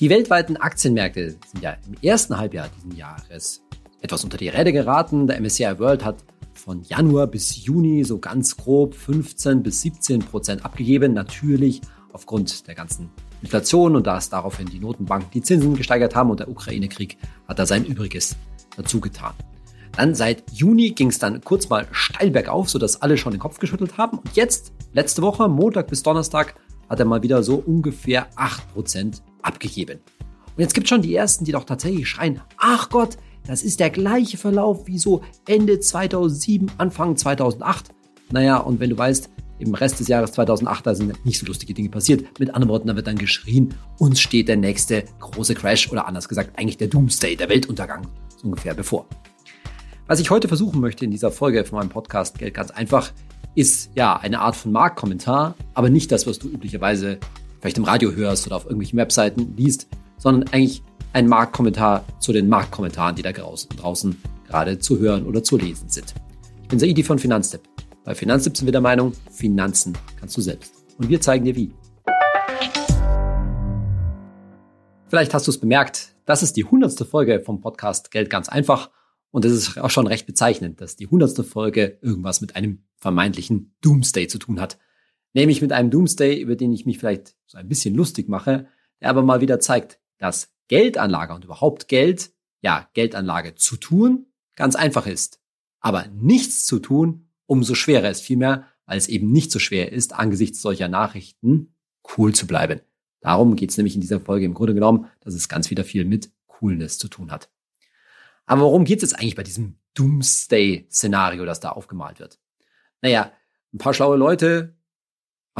Die weltweiten Aktienmärkte sind ja im ersten Halbjahr dieses Jahres etwas unter die Räder geraten. Der MSCI World hat von Januar bis Juni so ganz grob 15 bis 17 Prozent abgegeben. Natürlich aufgrund der ganzen Inflation und dass daraufhin die Notenbanken die Zinsen gesteigert haben und der Ukraine-Krieg hat da sein Übriges dazu getan. Dann seit Juni ging es dann kurz mal steil bergauf, sodass alle schon den Kopf geschüttelt haben. Und jetzt, letzte Woche, Montag bis Donnerstag, hat er mal wieder so ungefähr 8% abgegeben. Und jetzt gibt es schon die ersten, die doch tatsächlich schreien, ach Gott, das ist der gleiche Verlauf wie so Ende 2007, Anfang 2008. Naja, und wenn du weißt, im Rest des Jahres 2008, da sind nicht so lustige Dinge passiert. Mit anderen Worten, da wird dann geschrien, uns steht der nächste große Crash oder anders gesagt, eigentlich der Doomsday, der Weltuntergang, so ungefähr bevor. Was ich heute versuchen möchte in dieser Folge von meinem Podcast Geld ganz einfach, ist ja eine Art von Marktkommentar, aber nicht das, was du üblicherweise vielleicht im Radio hörst oder auf irgendwelchen Webseiten liest, sondern eigentlich ein Marktkommentar zu den Marktkommentaren, die da draußen gerade zu hören oder zu lesen sind. Ich bin Saidi von Finanztipp. Bei Finanztipp sind wir der Meinung, Finanzen kannst du selbst. Und wir zeigen dir wie. Vielleicht hast du es bemerkt, das ist die hundertste Folge vom Podcast Geld ganz einfach. Und es ist auch schon recht bezeichnend, dass die hundertste Folge irgendwas mit einem vermeintlichen Doomsday zu tun hat. Nämlich mit einem Doomsday, über den ich mich vielleicht so ein bisschen lustig mache, der aber mal wieder zeigt, dass Geldanlage und überhaupt Geld, ja, Geldanlage zu tun, ganz einfach ist. Aber nichts zu tun, umso schwerer ist vielmehr, weil es eben nicht so schwer ist, angesichts solcher Nachrichten cool zu bleiben. Darum geht es nämlich in dieser Folge im Grunde genommen, dass es ganz wieder viel mit Coolness zu tun hat. Aber worum geht es jetzt eigentlich bei diesem Doomsday-Szenario, das da aufgemalt wird? Naja, ein paar schlaue Leute,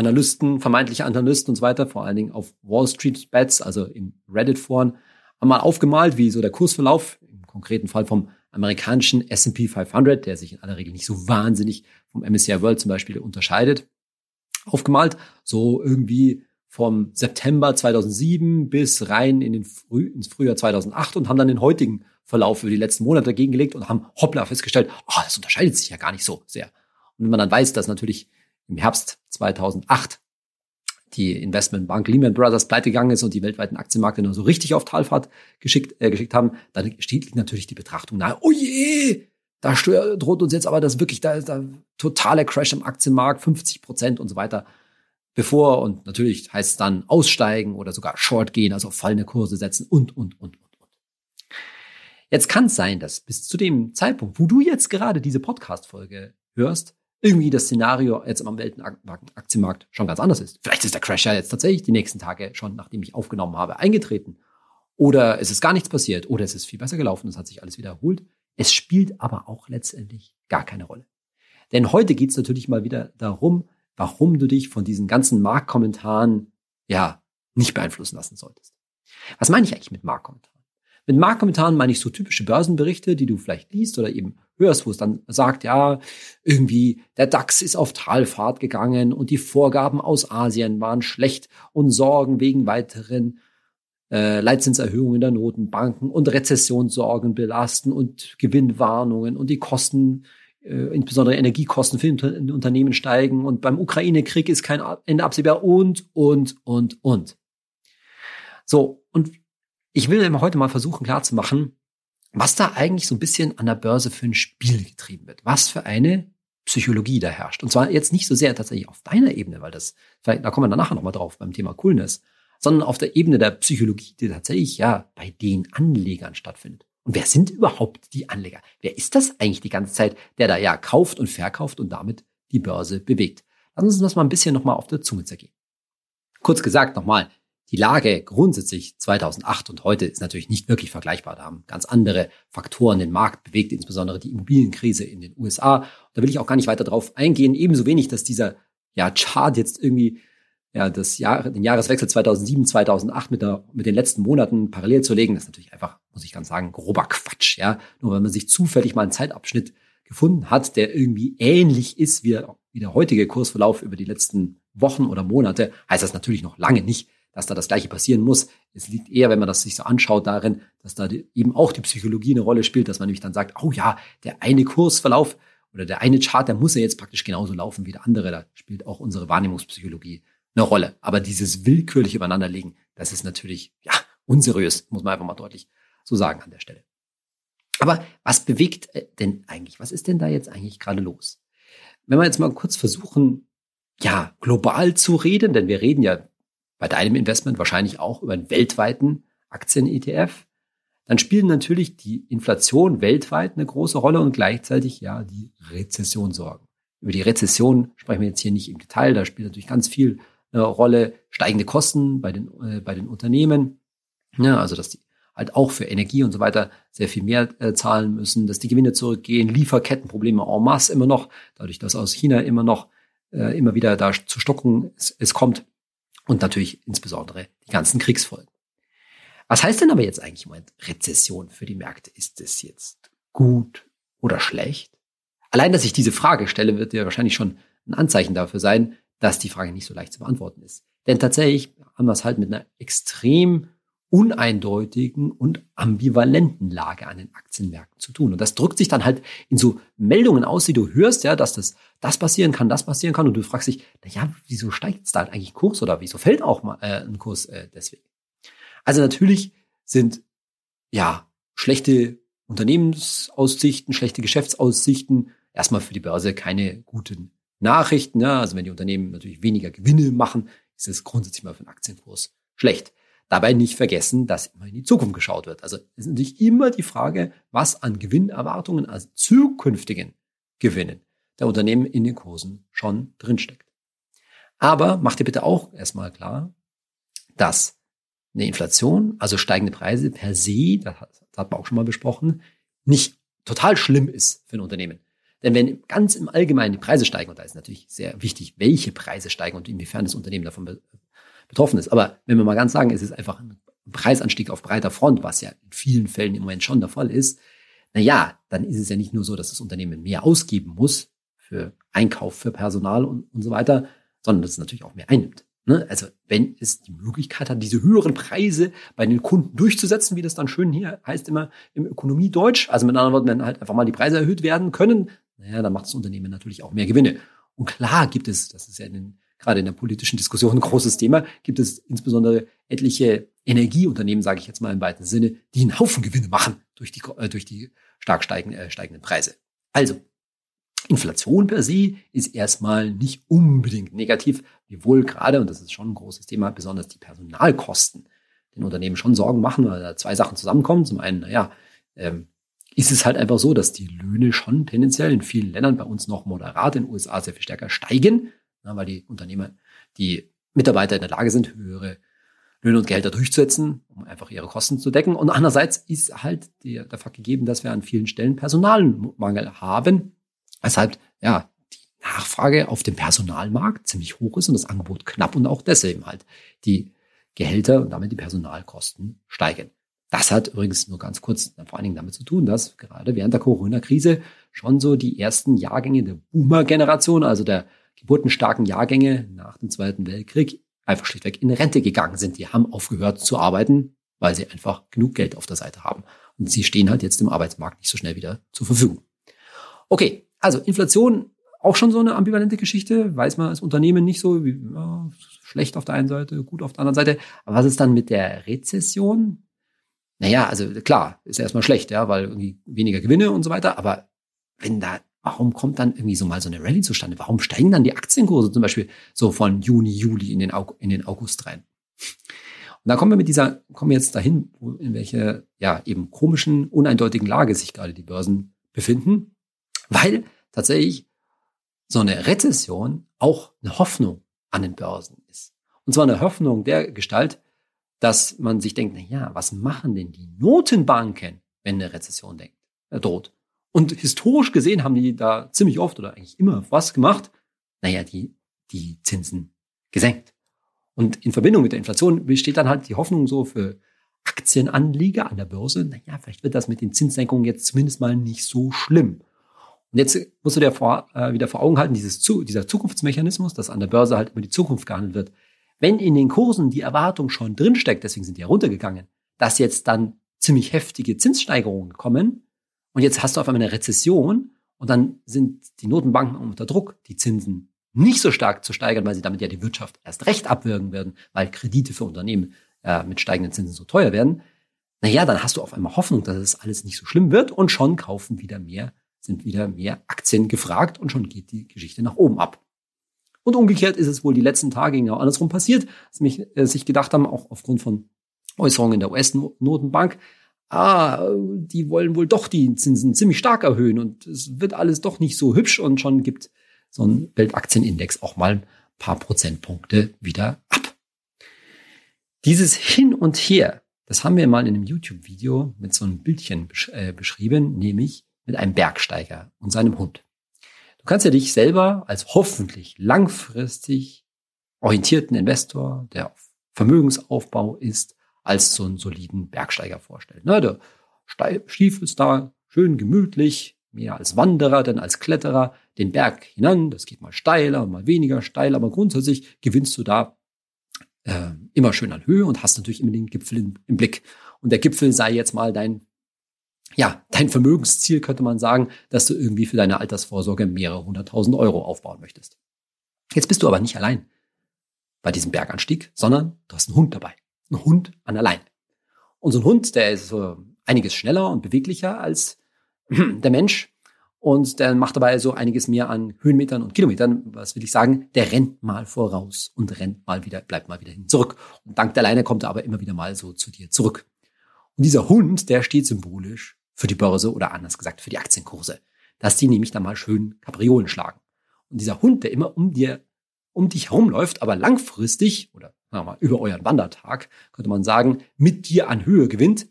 Analysten, vermeintliche Analysten und so weiter, vor allen Dingen auf Wall Street Bets, also in Reddit-Foren, haben mal aufgemalt, wie so der Kursverlauf, im konkreten Fall vom amerikanischen S&P 500, der sich in aller Regel nicht so wahnsinnig vom MSCI World zum Beispiel unterscheidet, aufgemalt. So irgendwie vom September 2007 bis rein in den Früh, ins Frühjahr 2008 und haben dann den heutigen Verlauf über die letzten Monate dagegen gelegt und haben hoppla festgestellt, oh, das unterscheidet sich ja gar nicht so sehr. Und wenn man dann weiß, dass natürlich im Herbst 2008 die Investmentbank Lehman Brothers pleite gegangen ist und die weltweiten Aktienmärkte nur so richtig auf Talfahrt geschickt, äh, geschickt haben, dann steht natürlich die Betrachtung nahe, oh je, da droht uns jetzt aber das wirklich, da ist da totale Crash im Aktienmarkt, 50 Prozent und so weiter. Bevor, und natürlich heißt es dann aussteigen oder sogar short gehen, also auf fallende Kurse setzen und, und, und, und, und. Jetzt kann es sein, dass bis zu dem Zeitpunkt, wo du jetzt gerade diese Podcast-Folge hörst, irgendwie das Szenario jetzt am Weltenaktienmarkt schon ganz anders ist. Vielleicht ist der Crash ja jetzt tatsächlich die nächsten Tage schon, nachdem ich aufgenommen habe, eingetreten. Oder es ist gar nichts passiert. Oder es ist viel besser gelaufen. Es hat sich alles wiederholt. Es spielt aber auch letztendlich gar keine Rolle. Denn heute geht es natürlich mal wieder darum, warum du dich von diesen ganzen Marktkommentaren ja nicht beeinflussen lassen solltest. Was meine ich eigentlich mit Marktkommentaren? Mit Marktkommentaren meine ich so typische Börsenberichte, die du vielleicht liest oder eben hörst, wo es dann sagt, ja, irgendwie der DAX ist auf Talfahrt gegangen und die Vorgaben aus Asien waren schlecht und Sorgen wegen weiteren äh, Leitzinserhöhungen der Notenbanken und Rezessionssorgen belasten und Gewinnwarnungen und die Kosten, äh, insbesondere Energiekosten für Unternehmen steigen und beim Ukraine-Krieg ist kein Ende absehbar und, und, und, und. So, und ich will heute mal versuchen klarzumachen, was da eigentlich so ein bisschen an der Börse für ein Spiel getrieben wird. Was für eine Psychologie da herrscht. Und zwar jetzt nicht so sehr tatsächlich auf deiner Ebene, weil das, vielleicht, da kommen wir dann nachher nochmal drauf beim Thema Coolness, sondern auf der Ebene der Psychologie, die tatsächlich ja bei den Anlegern stattfindet. Und wer sind überhaupt die Anleger? Wer ist das eigentlich die ganze Zeit, der da ja kauft und verkauft und damit die Börse bewegt? Lass uns das mal ein bisschen nochmal auf der Zunge zergehen. Kurz gesagt nochmal, die Lage grundsätzlich 2008 und heute ist natürlich nicht wirklich vergleichbar. Da haben ganz andere Faktoren den Markt bewegt, insbesondere die Immobilienkrise in den USA. Da will ich auch gar nicht weiter drauf eingehen. Ebenso wenig, dass dieser ja, Chart jetzt irgendwie ja, das Jahr, den Jahreswechsel 2007, 2008 mit, der, mit den letzten Monaten parallel zu legen, das ist natürlich einfach, muss ich ganz sagen, grober Quatsch. Ja, nur wenn man sich zufällig mal einen Zeitabschnitt gefunden hat, der irgendwie ähnlich ist wie, wie der heutige Kursverlauf über die letzten Wochen oder Monate, heißt das natürlich noch lange nicht, dass da das Gleiche passieren muss. Es liegt eher, wenn man das sich so anschaut, darin, dass da eben auch die Psychologie eine Rolle spielt, dass man nämlich dann sagt, oh ja, der eine Kursverlauf oder der eine Chart, der muss ja jetzt praktisch genauso laufen wie der andere. Da spielt auch unsere Wahrnehmungspsychologie eine Rolle. Aber dieses willkürliche Übereinanderlegen, das ist natürlich, ja, unseriös, muss man einfach mal deutlich so sagen an der Stelle. Aber was bewegt äh, denn eigentlich? Was ist denn da jetzt eigentlich gerade los? Wenn wir jetzt mal kurz versuchen, ja, global zu reden, denn wir reden ja bei deinem Investment wahrscheinlich auch über einen weltweiten Aktien-ETF, dann spielen natürlich die Inflation weltweit eine große Rolle und gleichzeitig ja die Rezession sorgen. Über die Rezession sprechen wir jetzt hier nicht im Detail, da spielt natürlich ganz viel eine Rolle, steigende Kosten bei den, äh, bei den Unternehmen, ja, also dass die halt auch für Energie und so weiter sehr viel mehr äh, zahlen müssen, dass die Gewinne zurückgehen, Lieferkettenprobleme en masse immer noch, dadurch, dass aus China immer noch äh, immer wieder da zu Stockungen es, es kommt und natürlich insbesondere die ganzen Kriegsfolgen. Was heißt denn aber jetzt eigentlich im Rezession für die Märkte? Ist es jetzt gut oder schlecht? Allein, dass ich diese Frage stelle, wird ja wahrscheinlich schon ein Anzeichen dafür sein, dass die Frage nicht so leicht zu beantworten ist. Denn tatsächlich haben wir es halt mit einer extrem uneindeutigen und ambivalenten Lage an den Aktienmärkten zu tun. Und das drückt sich dann halt in so Meldungen aus, die du hörst, ja, dass das, das passieren kann, das passieren kann. Und du fragst dich, na ja, wieso steigt es da eigentlich Kurs oder wieso fällt auch mal äh, ein Kurs äh, deswegen? Also natürlich sind ja schlechte Unternehmensaussichten, schlechte Geschäftsaussichten erstmal für die Börse keine guten Nachrichten. Ja. Also wenn die Unternehmen natürlich weniger Gewinne machen, ist es grundsätzlich mal für den Aktienkurs schlecht. Dabei nicht vergessen, dass immer in die Zukunft geschaut wird. Also es ist natürlich immer die Frage, was an Gewinnerwartungen, also zukünftigen Gewinnen der Unternehmen in den Kursen schon drinsteckt. Aber macht dir bitte auch erstmal klar, dass eine Inflation, also steigende Preise per se, das hat man auch schon mal besprochen, nicht total schlimm ist für ein Unternehmen. Denn wenn ganz im Allgemeinen die Preise steigen, und da ist natürlich sehr wichtig, welche Preise steigen und inwiefern das Unternehmen davon betroffen ist. Aber wenn wir mal ganz sagen, es ist einfach ein Preisanstieg auf breiter Front, was ja in vielen Fällen im Moment schon der Fall ist, na ja, dann ist es ja nicht nur so, dass das Unternehmen mehr ausgeben muss für Einkauf, für Personal und, und so weiter, sondern dass es natürlich auch mehr einnimmt. Ne? Also wenn es die Möglichkeit hat, diese höheren Preise bei den Kunden durchzusetzen, wie das dann schön hier heißt immer im Ökonomiedeutsch, also mit anderen Worten, wenn halt einfach mal die Preise erhöht werden können, naja, dann macht das Unternehmen natürlich auch mehr Gewinne. Und klar gibt es, das ist ja in den gerade in der politischen Diskussion ein großes Thema, gibt es insbesondere etliche Energieunternehmen, sage ich jetzt mal im weiten Sinne, die einen Haufen Gewinne machen durch die, äh, durch die stark steigenden, äh, steigenden Preise. Also, Inflation per se ist erstmal nicht unbedingt negativ, wiewohl gerade, und das ist schon ein großes Thema, besonders die Personalkosten den Unternehmen schon Sorgen machen, weil da zwei Sachen zusammenkommen. Zum einen, naja, ähm, ist es halt einfach so, dass die Löhne schon tendenziell in vielen Ländern bei uns noch moderat, in den USA sehr viel stärker steigen weil die Unternehmer, die Mitarbeiter in der Lage sind, höhere Löhne und Gehälter durchzusetzen, um einfach ihre Kosten zu decken. Und andererseits ist halt der, der Fakt gegeben, dass wir an vielen Stellen Personalmangel haben, weshalb ja die Nachfrage auf dem Personalmarkt ziemlich hoch ist und das Angebot knapp und auch deswegen halt die Gehälter und damit die Personalkosten steigen. Das hat übrigens nur ganz kurz vor allen Dingen damit zu tun, dass gerade während der Corona-Krise schon so die ersten Jahrgänge der Boomer-Generation, also der geburtenstarken Jahrgänge nach dem Zweiten Weltkrieg einfach schlichtweg in Rente gegangen sind. Die haben aufgehört zu arbeiten, weil sie einfach genug Geld auf der Seite haben. Und sie stehen halt jetzt im Arbeitsmarkt nicht so schnell wieder zur Verfügung. Okay, also Inflation auch schon so eine ambivalente Geschichte, weiß man als Unternehmen nicht so, wie, ja, schlecht auf der einen Seite, gut auf der anderen Seite. Aber was ist dann mit der Rezession? Naja, also klar, ist erstmal schlecht, ja, weil irgendwie weniger Gewinne und so weiter. Aber wenn da warum kommt dann irgendwie so mal so eine Rallye zustande? Warum steigen dann die Aktienkurse zum Beispiel so von Juni, Juli in den, August, in den August rein? Und da kommen wir mit dieser, kommen wir jetzt dahin, in welche, ja, eben komischen, uneindeutigen Lage sich gerade die Börsen befinden, weil tatsächlich so eine Rezession auch eine Hoffnung an den Börsen ist. Und zwar eine Hoffnung der Gestalt, dass man sich denkt, na ja, was machen denn die Notenbanken, wenn eine Rezession denkt, äh, droht? Und historisch gesehen haben die da ziemlich oft oder eigentlich immer was gemacht. Naja, die, die Zinsen gesenkt. Und in Verbindung mit der Inflation besteht dann halt die Hoffnung so für Aktienanleger an der Börse. Naja, vielleicht wird das mit den Zinssenkungen jetzt zumindest mal nicht so schlimm. Und jetzt musst du dir vor, äh, wieder vor Augen halten, dieses, dieser Zukunftsmechanismus, dass an der Börse halt über die Zukunft gehandelt wird. Wenn in den Kursen die Erwartung schon drinsteckt, deswegen sind die ja runtergegangen, dass jetzt dann ziemlich heftige Zinssteigerungen kommen, und jetzt hast du auf einmal eine Rezession und dann sind die Notenbanken unter Druck, die Zinsen nicht so stark zu steigern, weil sie damit ja die Wirtschaft erst recht abwürgen werden, weil Kredite für Unternehmen äh, mit steigenden Zinsen so teuer werden, naja, dann hast du auf einmal Hoffnung, dass es alles nicht so schlimm wird und schon kaufen wieder mehr, sind wieder mehr Aktien gefragt und schon geht die Geschichte nach oben ab. Und umgekehrt ist es wohl die letzten Tage genau andersrum passiert, dass mich, äh, sich gedacht haben, auch aufgrund von Äußerungen der US-Notenbank, ah, die wollen wohl doch die Zinsen ziemlich stark erhöhen und es wird alles doch nicht so hübsch und schon gibt so ein Weltaktienindex auch mal ein paar Prozentpunkte wieder ab. Dieses Hin und Her, das haben wir mal in einem YouTube-Video mit so einem Bildchen besch äh, beschrieben, nämlich mit einem Bergsteiger und seinem Hund. Du kannst ja dich selber als hoffentlich langfristig orientierten Investor, der auf Vermögensaufbau ist, als so einen soliden Bergsteiger vorstellen. Ne, der stiefelt da schön gemütlich, mehr als Wanderer denn als Kletterer, den Berg hinan. Das geht mal steiler, mal weniger steil, aber grundsätzlich gewinnst du da äh, immer schön an Höhe und hast natürlich immer den Gipfel im, im Blick. Und der Gipfel sei jetzt mal dein ja, dein Vermögensziel könnte man sagen, dass du irgendwie für deine Altersvorsorge mehrere hunderttausend Euro aufbauen möchtest. Jetzt bist du aber nicht allein bei diesem Berganstieg, sondern du hast einen Hund dabei. Einen Hund an der Leine. Und so ein Hund, der ist so einiges schneller und beweglicher als der Mensch. Und der macht dabei so einiges mehr an Höhenmetern und Kilometern. Was will ich sagen? Der rennt mal voraus und rennt mal wieder, bleibt mal wieder hin zurück. Und dank der Leine kommt er aber immer wieder mal so zu dir zurück. Und dieser Hund, der steht symbolisch für die Börse oder anders gesagt für die Aktienkurse, dass die nämlich dann mal schön Kapriolen schlagen. Und dieser Hund, der immer um dir, um dich herumläuft, aber langfristig oder sagen wir mal über euren Wandertag, könnte man sagen, mit dir an Höhe gewinnt,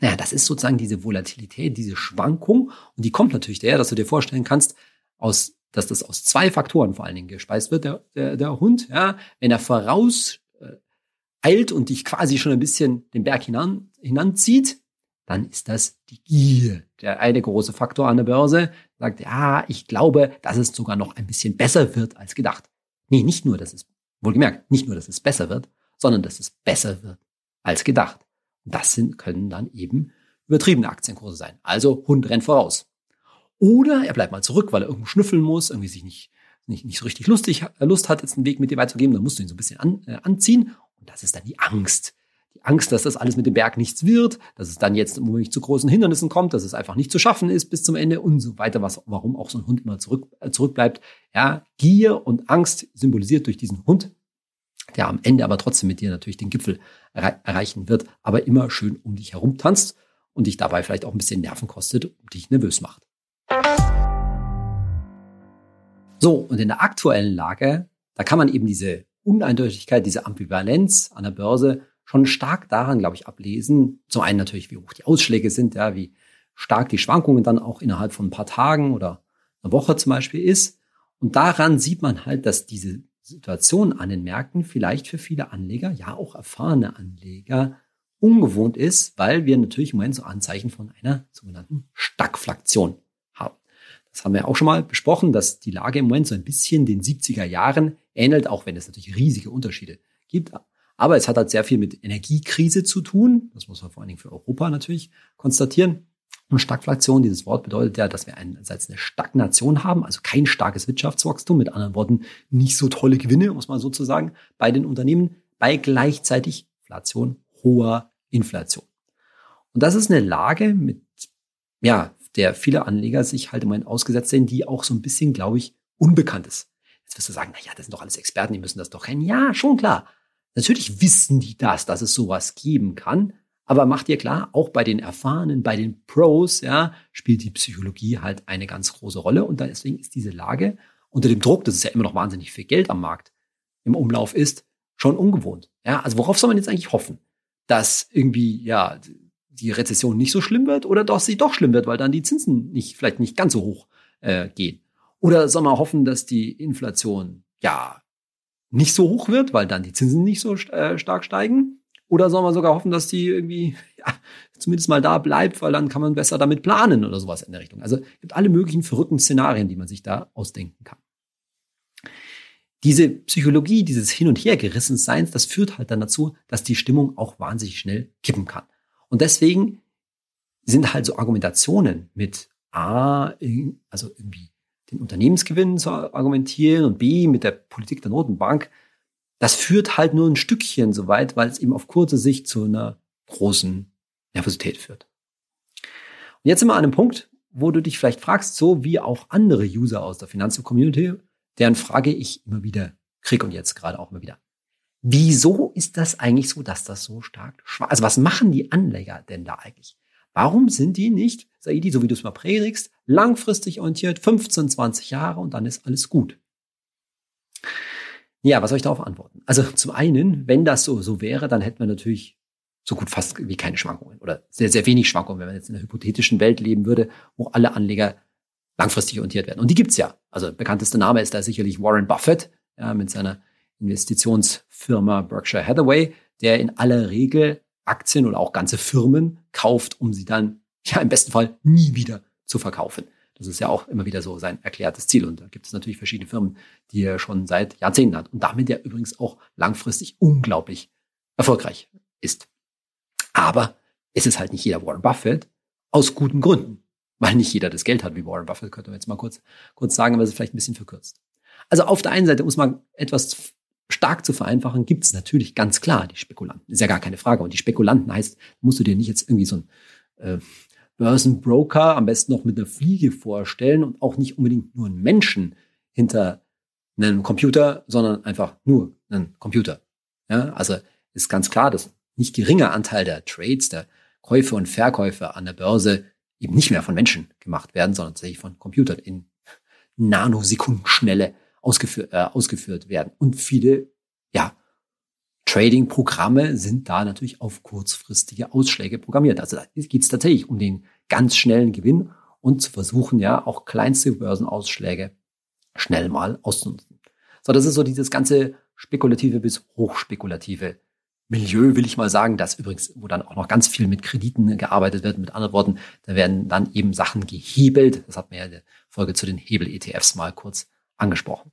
naja, das ist sozusagen diese Volatilität, diese Schwankung. Und die kommt natürlich daher, dass du dir vorstellen kannst, aus, dass das aus zwei Faktoren vor allen Dingen gespeist wird, der, der, der Hund. Ja, wenn er voraus äh, eilt und dich quasi schon ein bisschen den Berg hinan, hinanzieht, dann ist das die Gier. Der eine große Faktor an der Börse sagt, ja, ich glaube, dass es sogar noch ein bisschen besser wird als gedacht. Nee, nicht nur, dass es, wohlgemerkt, nicht nur, dass es besser wird, sondern dass es besser wird als gedacht. Das sind, können dann eben übertriebene Aktienkurse sein. Also Hund rennt voraus. Oder er bleibt mal zurück, weil er irgendwo schnüffeln muss, irgendwie sich nicht, nicht, nicht so richtig lustig, äh, Lust hat, jetzt einen Weg mit dir weiterzugeben, dann musst du ihn so ein bisschen an, äh, anziehen. Und das ist dann die Angst, die Angst, dass das alles mit dem Berg nichts wird, dass es dann jetzt womöglich zu großen Hindernissen kommt, dass es einfach nicht zu schaffen ist bis zum Ende und so weiter, was, warum auch so ein Hund immer zurück, äh, zurückbleibt. Ja, Gier und Angst symbolisiert durch diesen Hund, der am Ende aber trotzdem mit dir natürlich den Gipfel erre erreichen wird, aber immer schön um dich herum tanzt und dich dabei vielleicht auch ein bisschen Nerven kostet und dich nervös macht. So, und in der aktuellen Lage, da kann man eben diese Uneindeutigkeit, diese Ambivalenz an der Börse schon stark daran, glaube ich, ablesen. Zum einen natürlich, wie hoch die Ausschläge sind, ja, wie stark die Schwankungen dann auch innerhalb von ein paar Tagen oder einer Woche zum Beispiel ist. Und daran sieht man halt, dass diese Situation an den Märkten vielleicht für viele Anleger, ja auch erfahrene Anleger, ungewohnt ist, weil wir natürlich im Moment so Anzeichen von einer sogenannten Stagflation haben. Das haben wir auch schon mal besprochen, dass die Lage im Moment so ein bisschen den 70er Jahren ähnelt, auch wenn es natürlich riesige Unterschiede gibt. Aber es hat halt sehr viel mit Energiekrise zu tun. Das muss man vor allen Dingen für Europa natürlich konstatieren. Und Stagflation, dieses Wort bedeutet ja, dass wir einerseits eine Stagnation haben, also kein starkes Wirtschaftswachstum, mit anderen Worten nicht so tolle Gewinne, muss man sozusagen, bei den Unternehmen, bei gleichzeitig Inflation, hoher Inflation. Und das ist eine Lage, mit, ja, der viele Anleger sich halt im Moment ausgesetzt sehen, die auch so ein bisschen, glaube ich, unbekannt ist. Jetzt wirst du sagen, na ja, das sind doch alles Experten, die müssen das doch kennen. Ja, schon klar. Natürlich wissen die das, dass es sowas geben kann. Aber macht dir klar, auch bei den Erfahrenen, bei den Pros, ja, spielt die Psychologie halt eine ganz große Rolle. Und deswegen ist diese Lage unter dem Druck, dass es ja immer noch wahnsinnig viel Geld am Markt im Umlauf ist, schon ungewohnt. Ja, also worauf soll man jetzt eigentlich hoffen? Dass irgendwie, ja, die Rezession nicht so schlimm wird oder dass sie doch schlimm wird, weil dann die Zinsen nicht, vielleicht nicht ganz so hoch äh, gehen. Oder soll man hoffen, dass die Inflation, ja, nicht so hoch wird, weil dann die Zinsen nicht so äh, stark steigen? Oder soll man sogar hoffen, dass die irgendwie ja, zumindest mal da bleibt, weil dann kann man besser damit planen oder sowas in der Richtung. Also es gibt alle möglichen verrückten Szenarien, die man sich da ausdenken kann. Diese Psychologie, dieses Hin- und Hergerissenseins, das führt halt dann dazu, dass die Stimmung auch wahnsinnig schnell kippen kann. Und deswegen sind halt so Argumentationen mit A, also irgendwie den Unternehmensgewinn zu argumentieren und B mit der Politik der Notenbank das führt halt nur ein Stückchen so weit, weil es eben auf kurze Sicht zu einer großen Nervosität führt. Und jetzt sind wir an einem Punkt, wo du dich vielleicht fragst, so wie auch andere User aus der Finanzcommunity, deren Frage ich immer wieder kriege und jetzt gerade auch immer wieder. Wieso ist das eigentlich so, dass das so stark schwach Also was machen die Anleger denn da eigentlich? Warum sind die nicht, Saidi, so wie du es mal predigst, langfristig orientiert, 15, 20 Jahre und dann ist alles gut? Ja, was soll ich darauf antworten? Also zum einen, wenn das so, so wäre, dann hätten wir natürlich so gut fast wie keine Schwankungen oder sehr, sehr wenig Schwankungen, wenn man jetzt in einer hypothetischen Welt leben würde, wo alle Anleger langfristig orientiert werden. Und die gibt's ja. Also bekanntester Name ist da sicherlich Warren Buffett ja, mit seiner Investitionsfirma Berkshire Hathaway, der in aller Regel Aktien oder auch ganze Firmen kauft, um sie dann ja im besten Fall nie wieder zu verkaufen. Das ist ja auch immer wieder so sein erklärtes Ziel. Und da gibt es natürlich verschiedene Firmen, die er schon seit Jahrzehnten hat. Und damit ja übrigens auch langfristig unglaublich erfolgreich ist. Aber es ist halt nicht jeder Warren Buffett aus guten Gründen. Weil nicht jeder das Geld hat wie Warren Buffett, könnte man jetzt mal kurz, kurz sagen, aber es ist vielleicht ein bisschen verkürzt. Also auf der einen Seite muss man etwas stark zu vereinfachen, gibt es natürlich ganz klar die Spekulanten. Ist ja gar keine Frage. Und die Spekulanten heißt, musst du dir nicht jetzt irgendwie so ein äh, Börsenbroker am besten noch mit einer Fliege vorstellen und auch nicht unbedingt nur einen Menschen hinter einem Computer, sondern einfach nur einen Computer. Ja, also ist ganz klar, dass nicht geringer Anteil der Trades, der Käufe und Verkäufe an der Börse eben nicht mehr von Menschen gemacht werden, sondern tatsächlich von Computern in Nanosekundenschnelle ausgeführt, äh, ausgeführt werden. Und viele, ja, Trading-Programme sind da natürlich auf kurzfristige Ausschläge programmiert. Also da geht es tatsächlich um den ganz schnellen Gewinn und zu versuchen, ja, auch kleinste Börsenausschläge schnell mal auszunutzen. So, das ist so dieses ganze spekulative bis hochspekulative Milieu, will ich mal sagen, das übrigens, wo dann auch noch ganz viel mit Krediten gearbeitet wird. Mit anderen Worten, da werden dann eben Sachen gehebelt. Das hat mir ja in der Folge zu den Hebel-ETFs mal kurz angesprochen.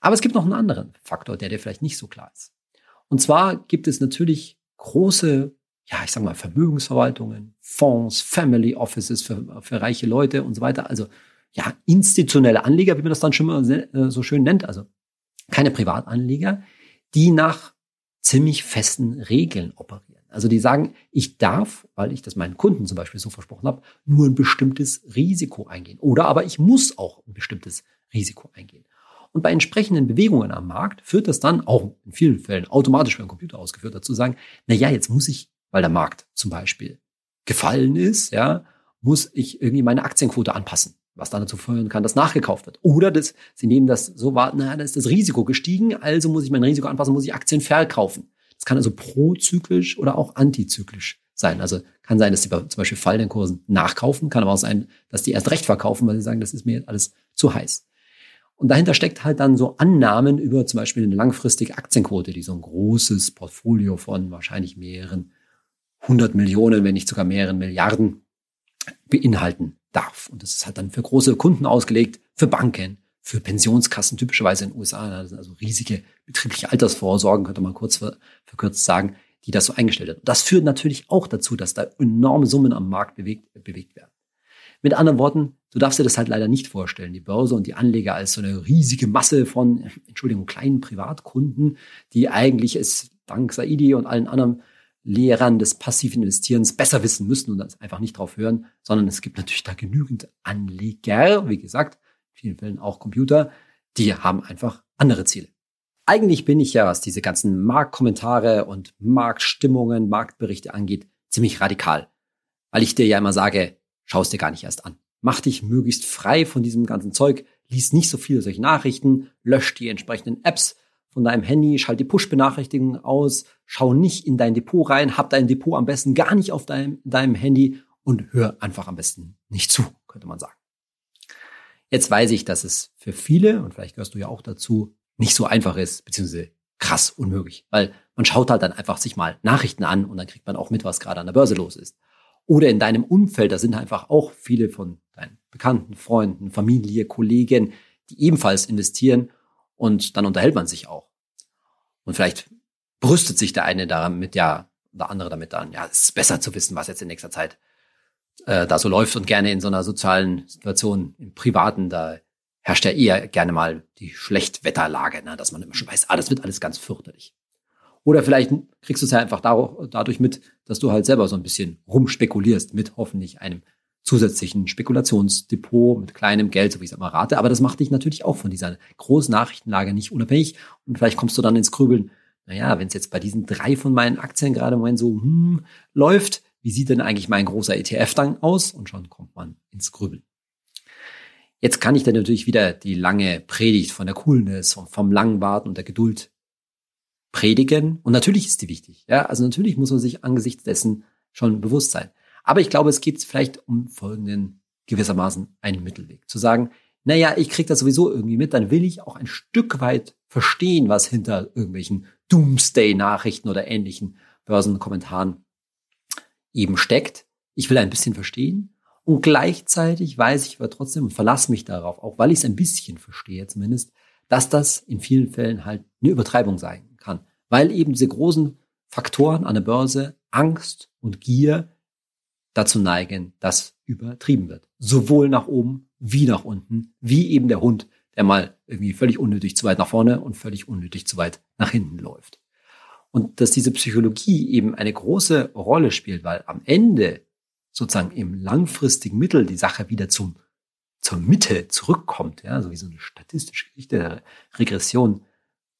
Aber es gibt noch einen anderen Faktor, der dir vielleicht nicht so klar ist. Und zwar gibt es natürlich große, ja, ich sag mal, Vermögensverwaltungen, Fonds, Family Offices für, für reiche Leute und so weiter. Also, ja, institutionelle Anleger, wie man das dann schon mal äh, so schön nennt. Also, keine Privatanleger, die nach ziemlich festen Regeln operieren. Also die sagen, ich darf, weil ich das meinen Kunden zum Beispiel so versprochen habe, nur ein bestimmtes Risiko eingehen. Oder aber ich muss auch ein bestimmtes Risiko eingehen. Und bei entsprechenden Bewegungen am Markt führt das dann auch in vielen Fällen automatisch den Computer ausgeführt dazu sagen, na ja, jetzt muss ich, weil der Markt zum Beispiel gefallen ist, ja, muss ich irgendwie meine Aktienquote anpassen, was dann dazu führen kann, dass nachgekauft wird. Oder das, sie nehmen das so wahr, na, da ist das Risiko gestiegen, also muss ich mein Risiko anpassen, muss ich Aktien verkaufen. Das kann also prozyklisch oder auch antizyklisch sein. Also kann sein, dass sie zum Beispiel fallenden Kursen nachkaufen, kann aber auch sein, dass die erst recht verkaufen, weil sie sagen, das ist mir alles zu heiß. Und dahinter steckt halt dann so Annahmen über zum Beispiel eine langfristige Aktienquote, die so ein großes Portfolio von wahrscheinlich mehreren hundert Millionen, wenn nicht sogar mehreren Milliarden beinhalten darf. Und das ist halt dann für große Kunden ausgelegt, für Banken, für Pensionskassen, typischerweise in den USA, das sind also riesige betriebliche Altersvorsorgen, könnte man kurz verkürzt sagen, die das so eingestellt hat. Das führt natürlich auch dazu, dass da enorme Summen am Markt bewegt, bewegt werden. Mit anderen Worten, du darfst dir das halt leider nicht vorstellen, die Börse und die Anleger als so eine riesige Masse von, Entschuldigung, kleinen Privatkunden, die eigentlich es dank Saidi und allen anderen Lehrern des passiven Investierens besser wissen müssen und das einfach nicht drauf hören, sondern es gibt natürlich da genügend Anleger, wie gesagt, in vielen Fällen auch Computer, die haben einfach andere Ziele. Eigentlich bin ich ja, was diese ganzen Marktkommentare und Marktstimmungen, Marktberichte angeht, ziemlich radikal. Weil ich dir ja immer sage, schau es dir gar nicht erst an. Mach dich möglichst frei von diesem ganzen Zeug, lies nicht so viele solche Nachrichten, lösch die entsprechenden Apps von deinem Handy, schalt die Push-Benachrichtigungen aus, schau nicht in dein Depot rein, hab dein Depot am besten gar nicht auf deinem, deinem Handy und hör einfach am besten nicht zu, könnte man sagen. Jetzt weiß ich, dass es für viele, und vielleicht gehörst du ja auch dazu, nicht so einfach ist, beziehungsweise krass unmöglich, weil man schaut halt dann einfach sich mal Nachrichten an und dann kriegt man auch mit, was gerade an der Börse los ist. Oder in deinem Umfeld, da sind einfach auch viele von deinen Bekannten, Freunden, Familie, Kollegen, die ebenfalls investieren und dann unterhält man sich auch. Und vielleicht brüstet sich der eine damit, ja, der andere damit dann, ja, es ist besser zu wissen, was jetzt in nächster Zeit äh, da so läuft und gerne in so einer sozialen Situation, im Privaten, da herrscht ja eher gerne mal die Schlechtwetterlage, ne? dass man immer schon weiß, ah, das wird alles ganz fürchterlich. Oder vielleicht kriegst du es ja einfach dadurch mit, dass du halt selber so ein bisschen rumspekulierst mit hoffentlich einem zusätzlichen Spekulationsdepot mit kleinem Geld, so wie ich es immer rate. Aber das macht dich natürlich auch von dieser großen Nachrichtenlage nicht unabhängig. Und vielleicht kommst du dann ins Grübeln, naja, wenn es jetzt bei diesen drei von meinen Aktien gerade im Moment so hm, läuft, wie sieht denn eigentlich mein großer ETF dann aus? Und schon kommt man ins Grübeln. Jetzt kann ich dann natürlich wieder die lange Predigt von der Coolness, vom, vom langen Warten und der Geduld predigen. Und natürlich ist die wichtig. Ja, also natürlich muss man sich angesichts dessen schon bewusst sein. Aber ich glaube, es geht vielleicht um folgenden gewissermaßen einen Mittelweg. Zu sagen, naja, ich krieg das sowieso irgendwie mit, dann will ich auch ein Stück weit verstehen, was hinter irgendwelchen Doomsday-Nachrichten oder ähnlichen Börsenkommentaren eben steckt. Ich will ein bisschen verstehen und gleichzeitig weiß ich aber trotzdem und verlasse mich darauf, auch weil ich es ein bisschen verstehe zumindest, dass das in vielen Fällen halt eine Übertreibung sein. Weil eben diese großen Faktoren an der Börse, Angst und Gier, dazu neigen, dass übertrieben wird. Sowohl nach oben wie nach unten, wie eben der Hund, der mal irgendwie völlig unnötig zu weit nach vorne und völlig unnötig zu weit nach hinten läuft. Und dass diese Psychologie eben eine große Rolle spielt, weil am Ende sozusagen im langfristigen Mittel die Sache wieder zum, zur Mitte zurückkommt, ja, so wie so eine statistische Geschichte der Regression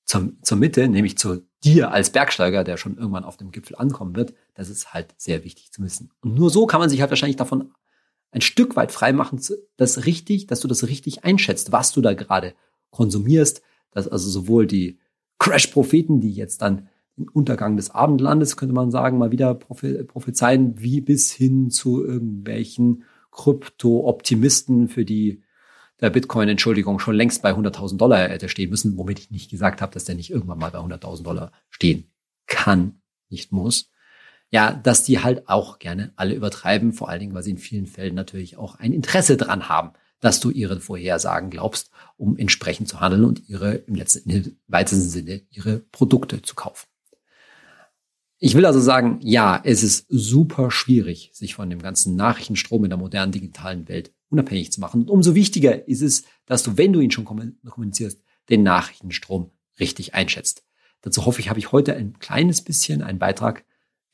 zur, zur Mitte, nämlich zu dir als Bergsteiger, der schon irgendwann auf dem Gipfel ankommen wird, das ist halt sehr wichtig zu wissen. Und nur so kann man sich halt wahrscheinlich davon ein Stück weit freimachen, das richtig, dass du das richtig einschätzt, was du da gerade konsumierst, dass also sowohl die Crash-Propheten, die jetzt dann den Untergang des Abendlandes, könnte man sagen, mal wieder prophezeien, wie bis hin zu irgendwelchen Krypto-Optimisten, für die der Bitcoin, Entschuldigung, schon längst bei 100.000 Dollar hätte stehen müssen, womit ich nicht gesagt habe, dass der nicht irgendwann mal bei 100.000 Dollar stehen kann, nicht muss. Ja, dass die halt auch gerne alle übertreiben, vor allen Dingen, weil sie in vielen Fällen natürlich auch ein Interesse dran haben, dass du ihren Vorhersagen glaubst, um entsprechend zu handeln und ihre, im letzten, im weitesten Sinne, ihre Produkte zu kaufen. Ich will also sagen, ja, es ist super schwierig, sich von dem ganzen Nachrichtenstrom in der modernen digitalen Welt unabhängig zu machen. Und umso wichtiger ist es, dass du, wenn du ihn schon kommunizierst, den Nachrichtenstrom richtig einschätzt. Dazu hoffe ich, habe ich heute ein kleines bisschen einen Beitrag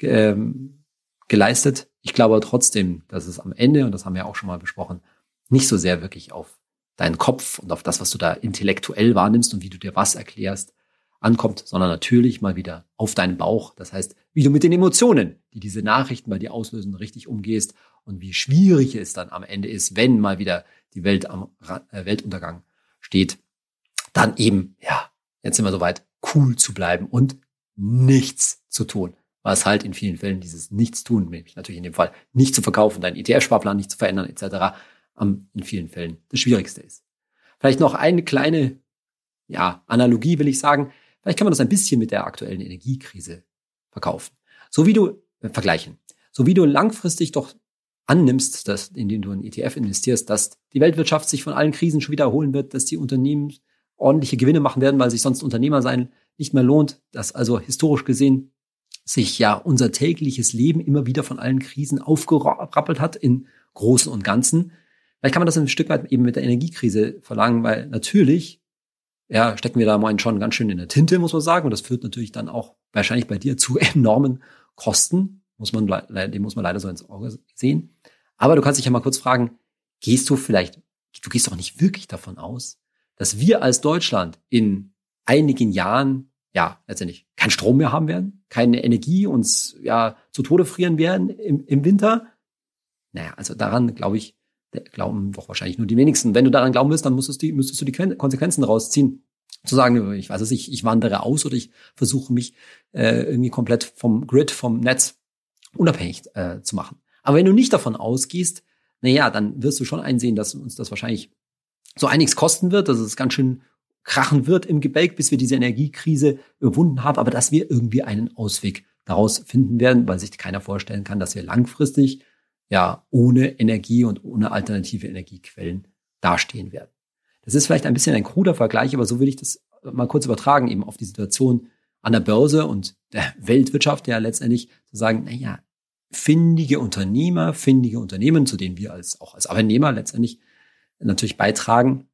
ähm, geleistet. Ich glaube trotzdem, dass es am Ende, und das haben wir auch schon mal besprochen, nicht so sehr wirklich auf deinen Kopf und auf das, was du da intellektuell wahrnimmst und wie du dir was erklärst, ankommt, sondern natürlich mal wieder auf deinen Bauch. Das heißt, wie du mit den Emotionen, die diese Nachrichten bei dir auslösen, richtig umgehst und wie schwierig es dann am Ende ist, wenn mal wieder die Welt am äh, Weltuntergang steht, dann eben, ja, jetzt sind wir soweit, cool zu bleiben und nichts zu tun. Was halt in vielen Fällen dieses Nichtstun, nämlich natürlich in dem Fall nicht zu verkaufen, deinen ETF-Sparplan nicht zu verändern, etc., in vielen Fällen das Schwierigste ist. Vielleicht noch eine kleine ja, Analogie will ich sagen. Vielleicht kann man das ein bisschen mit der aktuellen Energiekrise verkaufen. So wie du, äh, vergleichen. So wie du langfristig doch annimmst, dass, indem du in ETF investierst, dass die Weltwirtschaft sich von allen Krisen schon wieder erholen wird, dass die Unternehmen ordentliche Gewinne machen werden, weil sich sonst Unternehmer sein nicht mehr lohnt, dass also historisch gesehen sich ja unser tägliches Leben immer wieder von allen Krisen aufgerappelt hat in Großen und Ganzen. Vielleicht kann man das ein Stück weit eben mit der Energiekrise verlangen, weil natürlich ja, stecken wir da mal schon ganz schön in der Tinte, muss man sagen. Und das führt natürlich dann auch wahrscheinlich bei dir zu enormen Kosten. Muss man, dem muss man leider so ins Auge sehen. Aber du kannst dich ja mal kurz fragen, gehst du vielleicht, du gehst doch nicht wirklich davon aus, dass wir als Deutschland in einigen Jahren ja letztendlich keinen Strom mehr haben werden, keine Energie uns ja zu Tode frieren werden im, im Winter. Naja, also daran glaube ich glauben doch wahrscheinlich nur die wenigsten. Wenn du daran glauben willst, dann müsstest du, müsstest du die Konsequenzen rausziehen. Zu sagen, ich weiß es nicht, ich wandere aus oder ich versuche mich äh, irgendwie komplett vom Grid, vom Netz unabhängig äh, zu machen. Aber wenn du nicht davon ausgehst, na ja, dann wirst du schon einsehen, dass uns das wahrscheinlich so einiges kosten wird, dass es ganz schön krachen wird im Gebälk, bis wir diese Energiekrise überwunden haben, aber dass wir irgendwie einen Ausweg daraus finden werden, weil sich keiner vorstellen kann, dass wir langfristig ja ohne Energie und ohne alternative Energiequellen dastehen werden. Das ist vielleicht ein bisschen ein kruder Vergleich, aber so will ich das mal kurz übertragen, eben auf die Situation an der Börse und der Weltwirtschaft, ja letztendlich zu sagen, na ja, findige Unternehmer, findige Unternehmen, zu denen wir als, auch als Arbeitnehmer letztendlich natürlich beitragen,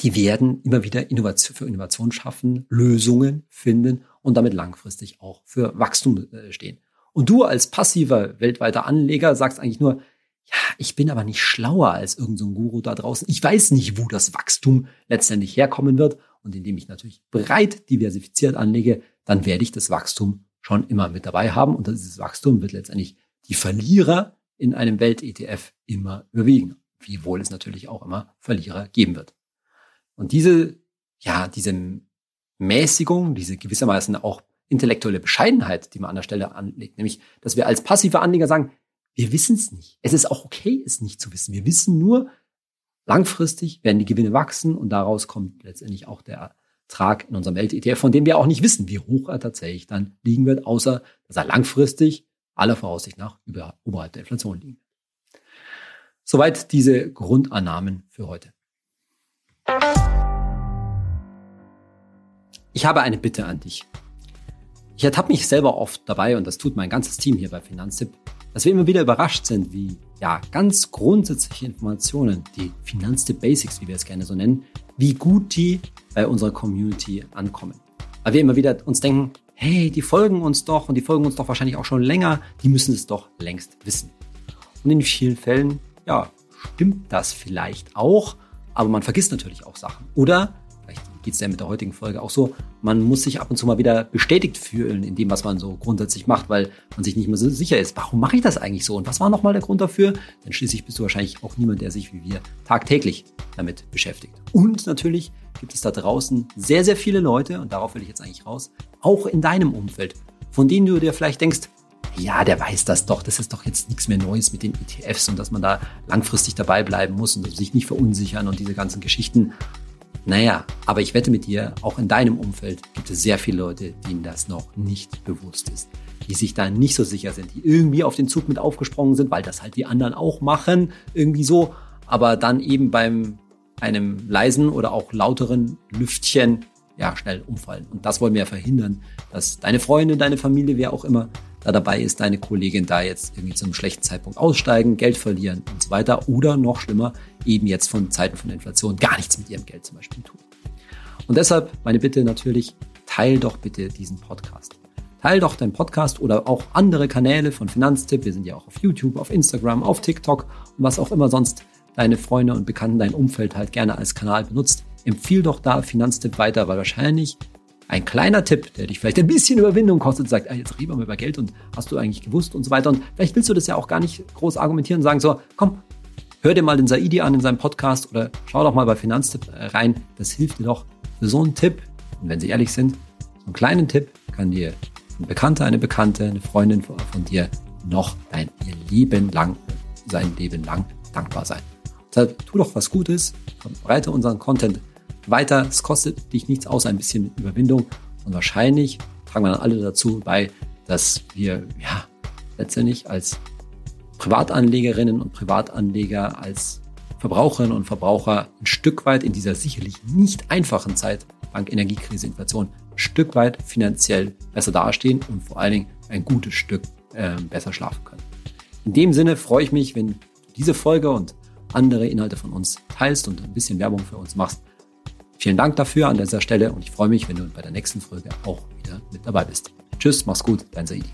die werden immer wieder Innovation, für Innovation schaffen, Lösungen finden und damit langfristig auch für Wachstum äh, stehen. Und du als passiver weltweiter Anleger sagst eigentlich nur, ja, ich bin aber nicht schlauer als irgendein so Guru da draußen. Ich weiß nicht, wo das Wachstum letztendlich herkommen wird. Und indem ich natürlich breit diversifiziert anlege, dann werde ich das Wachstum schon immer mit dabei haben. Und dieses Wachstum wird letztendlich die Verlierer in einem Welt-ETF immer überwiegen. Wiewohl es natürlich auch immer Verlierer geben wird. Und diese, ja, diese Mäßigung, diese gewissermaßen auch intellektuelle Bescheidenheit, die man an der Stelle anlegt, nämlich, dass wir als passive Anleger sagen, wir wissen es nicht. Es ist auch okay, es nicht zu wissen. Wir wissen nur, langfristig werden die Gewinne wachsen und daraus kommt letztendlich auch der Ertrag in unserem Welt-ETF, von dem wir auch nicht wissen, wie hoch er tatsächlich dann liegen wird, außer dass er langfristig aller Voraussicht nach über, oberhalb der Inflation liegen wird. Soweit diese Grundannahmen für heute. Ich habe eine Bitte an dich. Ich ertappe mich selber oft dabei, und das tut mein ganzes Team hier bei Finanztipp, dass wir immer wieder überrascht sind, wie ja, ganz grundsätzliche Informationen, die Finanztipp Basics, wie wir es gerne so nennen, wie gut die bei unserer Community ankommen. Weil wir immer wieder uns denken, hey, die folgen uns doch und die folgen uns doch wahrscheinlich auch schon länger, die müssen es doch längst wissen. Und in vielen Fällen, ja, stimmt das vielleicht auch, aber man vergisst natürlich auch Sachen. Oder geht es ja mit der heutigen Folge auch so, man muss sich ab und zu mal wieder bestätigt fühlen in dem, was man so grundsätzlich macht, weil man sich nicht mehr so sicher ist, warum mache ich das eigentlich so und was war nochmal der Grund dafür? Denn schließlich bist du wahrscheinlich auch niemand, der sich wie wir tagtäglich damit beschäftigt. Und natürlich gibt es da draußen sehr, sehr viele Leute, und darauf will ich jetzt eigentlich raus, auch in deinem Umfeld, von denen du dir vielleicht denkst, ja, der weiß das doch, das ist doch jetzt nichts mehr Neues mit den ETFs und dass man da langfristig dabei bleiben muss und sich nicht verunsichern und diese ganzen Geschichten. Naja, aber ich wette mit dir, auch in deinem Umfeld gibt es sehr viele Leute, denen das noch nicht bewusst ist. Die sich da nicht so sicher sind, die irgendwie auf den Zug mit aufgesprungen sind, weil das halt die anderen auch machen, irgendwie so, aber dann eben beim einem leisen oder auch lauteren Lüftchen ja schnell umfallen. Und das wollen wir verhindern, dass deine Freunde, deine Familie, wer auch immer da dabei ist, deine Kollegin da jetzt irgendwie zu einem schlechten Zeitpunkt aussteigen, Geld verlieren und so weiter. Oder noch schlimmer, eben jetzt von Zeiten von Inflation gar nichts mit ihrem Geld zum Beispiel tun. Und deshalb meine Bitte natürlich, teil doch bitte diesen Podcast. Teil doch deinen Podcast oder auch andere Kanäle von Finanztipp. Wir sind ja auch auf YouTube, auf Instagram, auf TikTok und was auch immer sonst deine Freunde und Bekannten, dein Umfeld halt gerne als Kanal benutzt. Empfiehl doch da Finanztipp weiter, weil wahrscheinlich ein kleiner Tipp, der dich vielleicht ein bisschen Überwindung kostet, sagt, ah, jetzt reden wir mal über Geld und hast du eigentlich gewusst und so weiter. Und vielleicht willst du das ja auch gar nicht groß argumentieren und sagen, so, komm, hör dir mal den Saidi an in seinem Podcast oder schau doch mal bei Finanztipp äh, rein. Das hilft dir doch für so einen Tipp. Und wenn sie ehrlich sind, so einen kleinen Tipp kann dir ein Bekannter, eine Bekannte, eine Freundin von dir noch dein ihr Leben lang, sein Leben lang dankbar sein. Deshalb tu doch was Gutes, verbreite unseren Content weiter. Es kostet dich nichts außer ein bisschen Überwindung. Und wahrscheinlich tragen wir dann alle dazu bei, dass wir ja letztendlich als Privatanlegerinnen und Privatanleger, als Verbraucherinnen und Verbraucher ein Stück weit in dieser sicherlich nicht einfachen Zeit, Bank, Energiekrise, Inflation, ein Stück weit finanziell besser dastehen und vor allen Dingen ein gutes Stück äh, besser schlafen können. In dem Sinne freue ich mich, wenn du diese Folge und andere Inhalte von uns teilst und ein bisschen Werbung für uns machst. Vielen Dank dafür an dieser Stelle und ich freue mich, wenn du bei der nächsten Folge auch wieder mit dabei bist. Tschüss, mach's gut, dein Saidi.